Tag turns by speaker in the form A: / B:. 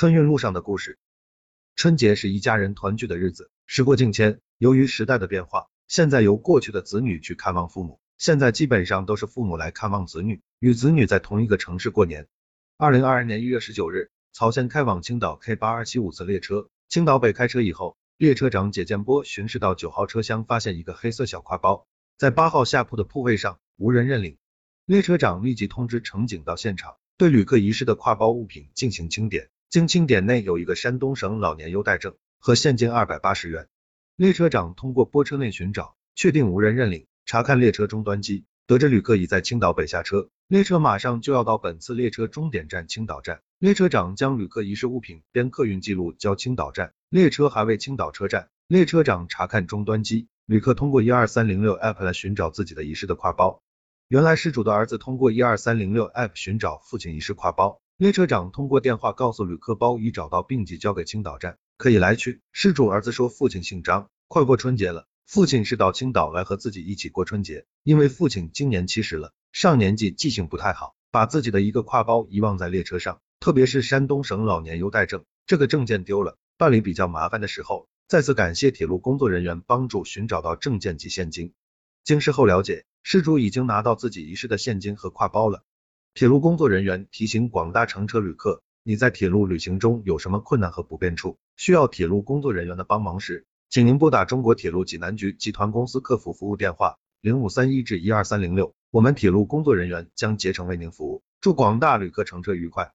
A: 春运路上的故事。春节是一家人团聚的日子，时过境迁，由于时代的变化，现在由过去的子女去看望父母，现在基本上都是父母来看望子女，与子女在同一个城市过年。二零二二年一月十九日，曹县开往青岛 K 八二七五次列车，青岛北开车以后，列车长解建波巡视到九号车厢，发现一个黑色小挎包，在八号下铺的铺位上，无人认领。列车长立即通知乘警到现场，对旅客遗失的挎包物品进行清点。经清点，内有一个山东省老年优待证和现金二百八十元。列车长通过拨车内寻找，确定无人认领，查看列车终端机，得知旅客已在青岛北下车，列车马上就要到本次列车终点站青岛站。列车长将旅客遗失物品编客运记录交青岛站，列车还未青岛车站。列车长查看终端机，旅客通过一二三零六 app 来寻找自己的遗失的挎包。原来失主的儿子通过一二三零六 app 寻找父亲遗失挎包。列车长通过电话告诉旅客包已找到，并即交给青岛站，可以来取。失主儿子说父亲姓张，快过春节了，父亲是到青岛来和自己一起过春节，因为父亲今年七十了，上年纪记性不太好，把自己的一个挎包遗忘在列车上，特别是山东省老年优待证，这个证件丢了，办理比较麻烦的时候，再次感谢铁路工作人员帮助寻找到证件及现金。经事后了解，失主已经拿到自己遗失的现金和挎包了。铁路工作人员提醒广大乘车旅客，你在铁路旅行中有什么困难和不便处，需要铁路工作人员的帮忙时，请您拨打中国铁路济南局集团公司客服服务电话零五三一至一二三零六，我们铁路工作人员将竭诚为您服务。祝广大旅客乘车愉快。